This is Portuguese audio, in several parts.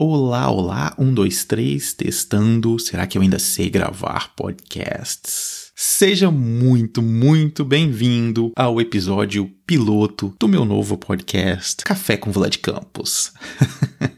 Olá, olá, um, dois, três, testando. Será que eu ainda sei gravar podcasts? Seja muito, muito bem-vindo ao episódio piloto do meu novo podcast Café com Vlad Campos.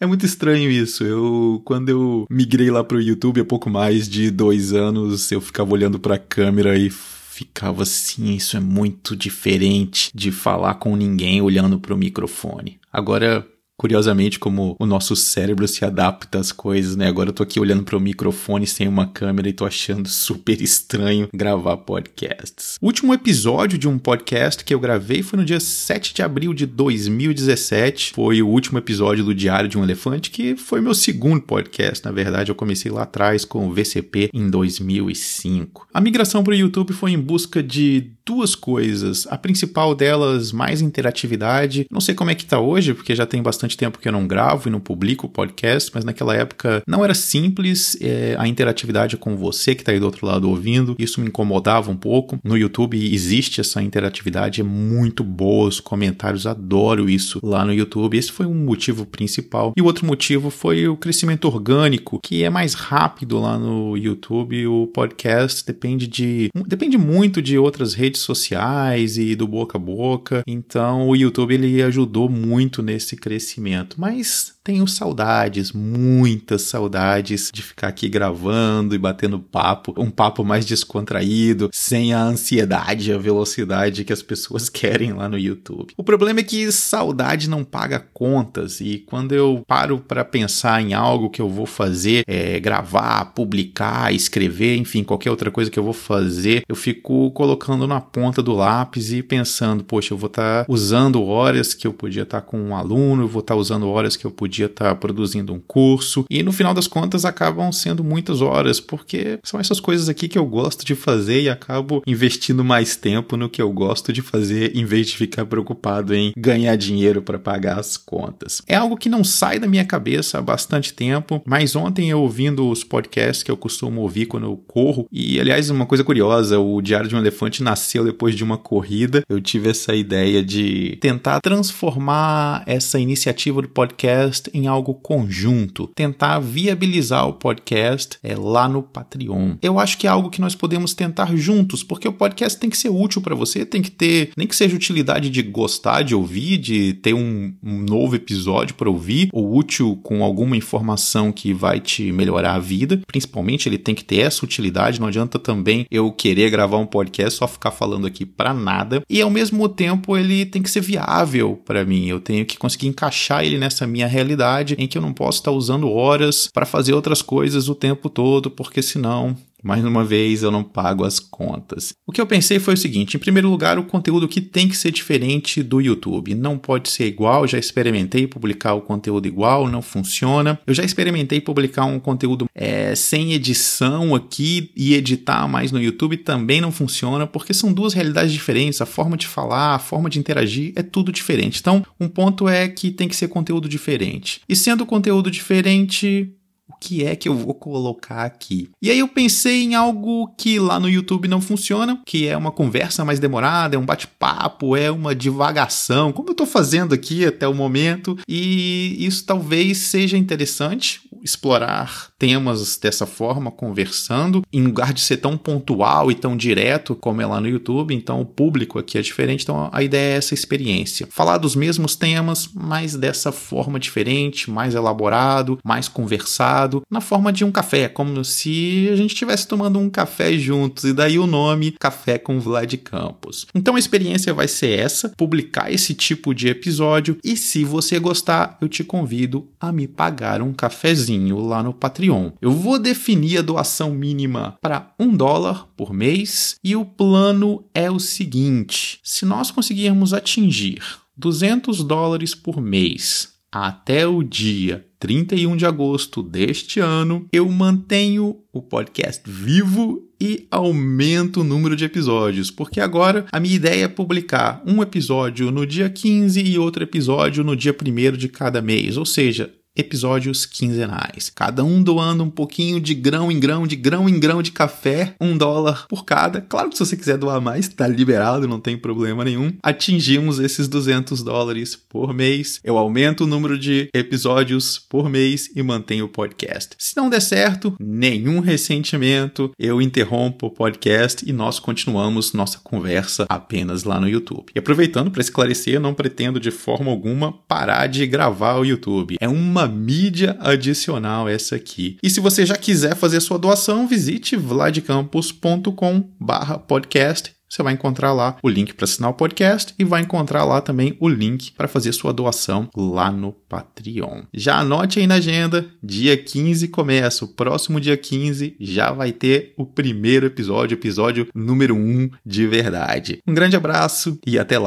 É muito estranho isso. Eu, quando eu migrei lá pro YouTube há pouco mais de dois anos, eu ficava olhando pra câmera e ficava assim, isso é muito diferente de falar com ninguém olhando pro microfone. Agora, Curiosamente, como o nosso cérebro se adapta às coisas, né? Agora eu tô aqui olhando para o microfone sem uma câmera e tô achando super estranho gravar podcasts. O último episódio de um podcast que eu gravei foi no dia 7 de abril de 2017. Foi o último episódio do Diário de um Elefante, que foi meu segundo podcast. Na verdade, eu comecei lá atrás com o VCP em 2005. A migração para o YouTube foi em busca de duas coisas. A principal delas, mais interatividade. Não sei como é que tá hoje, porque já tem bastante tempo que eu não gravo e não publico podcast, mas naquela época não era simples é, a interatividade com você que tá aí do outro lado ouvindo. Isso me incomodava um pouco. No YouTube existe essa interatividade, é muito boa, os comentários, adoro isso lá no YouTube. Esse foi um motivo principal. E o outro motivo foi o crescimento orgânico, que é mais rápido lá no YouTube. O podcast depende de depende muito de outras redes sociais e do boca a boca. Então o YouTube ele ajudou muito nesse crescimento, mas tenho saudades, muitas saudades de ficar aqui gravando e batendo papo, um papo mais descontraído, sem a ansiedade, a velocidade que as pessoas querem lá no YouTube. O problema é que saudade não paga contas e quando eu paro para pensar em algo que eu vou fazer, é, gravar, publicar, escrever, enfim, qualquer outra coisa que eu vou fazer, eu fico colocando na ponta do lápis e pensando, poxa, eu vou estar tá usando horas que eu podia estar tá com um aluno, eu vou estar tá usando horas que eu podia estar tá produzindo um curso, e no final das contas acabam sendo muitas horas, porque são essas coisas aqui que eu gosto de fazer e acabo investindo mais tempo no que eu gosto de fazer em vez de ficar preocupado em ganhar dinheiro para pagar as contas. É algo que não sai da minha cabeça há bastante tempo, mas ontem eu ouvindo os podcasts que eu costumo ouvir quando eu corro, e aliás, uma coisa curiosa, o Diário de um Elefante nasceu depois de uma corrida. Eu tive essa ideia de tentar transformar essa iniciativa do podcast em algo conjunto, tentar viabilizar o podcast é, lá no Patreon. Eu acho que é algo que nós podemos tentar juntos, porque o podcast tem que ser útil para você, tem que ter, nem que seja utilidade de gostar de ouvir, de ter um, um novo episódio para ouvir, ou útil com alguma informação que vai te melhorar a vida. Principalmente, ele tem que ter essa utilidade. Não adianta também eu querer gravar um podcast só ficar falando aqui para nada. E ao mesmo tempo, ele tem que ser viável para mim. Eu tenho que conseguir encaixar ele nessa minha realidade em que eu não posso estar usando horas para fazer outras coisas o tempo todo, porque senão mais uma vez eu não pago as contas. O que eu pensei foi o seguinte: em primeiro lugar, o conteúdo que tem que ser diferente do YouTube. Não pode ser igual. Já experimentei publicar o conteúdo igual, não funciona. Eu já experimentei publicar um conteúdo é, sem edição aqui e editar mais no YouTube também não funciona, porque são duas realidades diferentes. A forma de falar, a forma de interagir é tudo diferente. Então, um ponto é que tem que ser conteúdo diferente. E sendo conteúdo diferente, que é que eu vou colocar aqui? E aí eu pensei em algo que lá no YouTube não funciona, que é uma conversa mais demorada, é um bate-papo, é uma divagação, como eu estou fazendo aqui até o momento, e isso talvez seja interessante explorar temas dessa forma, conversando, em lugar de ser tão pontual e tão direto como é lá no YouTube, então o público aqui é diferente, então a ideia é essa experiência. Falar dos mesmos temas, mas dessa forma diferente, mais elaborado, mais conversado na forma de um café, como se a gente estivesse tomando um café juntos, e daí o nome Café com Vlad Campos. Então a experiência vai ser essa, publicar esse tipo de episódio, e se você gostar, eu te convido a me pagar um cafezinho lá no Patreon. Eu vou definir a doação mínima para um dólar por mês, e o plano é o seguinte: se nós conseguirmos atingir 200 dólares por mês até o dia 31 de agosto deste ano, eu mantenho o podcast vivo e aumento o número de episódios, porque agora a minha ideia é publicar um episódio no dia 15 e outro episódio no dia 1 de cada mês, ou seja, episódios quinzenais. Cada um doando um pouquinho de grão em grão, de grão em grão de café, um dólar por cada. Claro que se você quiser doar mais, tá liberado, não tem problema nenhum. Atingimos esses 200 dólares por mês. Eu aumento o número de episódios por mês e mantenho o podcast. Se não der certo, nenhum ressentimento, eu interrompo o podcast e nós continuamos nossa conversa apenas lá no YouTube. E aproveitando para esclarecer, não pretendo de forma alguma parar de gravar o YouTube. É uma mídia adicional essa aqui. E se você já quiser fazer sua doação, visite vladcampus.com/podcast você vai encontrar lá o link para assinar o podcast e vai encontrar lá também o link para fazer sua doação lá no Patreon. Já anote aí na agenda, dia 15 começa, o próximo dia 15 já vai ter o primeiro episódio, episódio número 1 de verdade. Um grande abraço e até lá.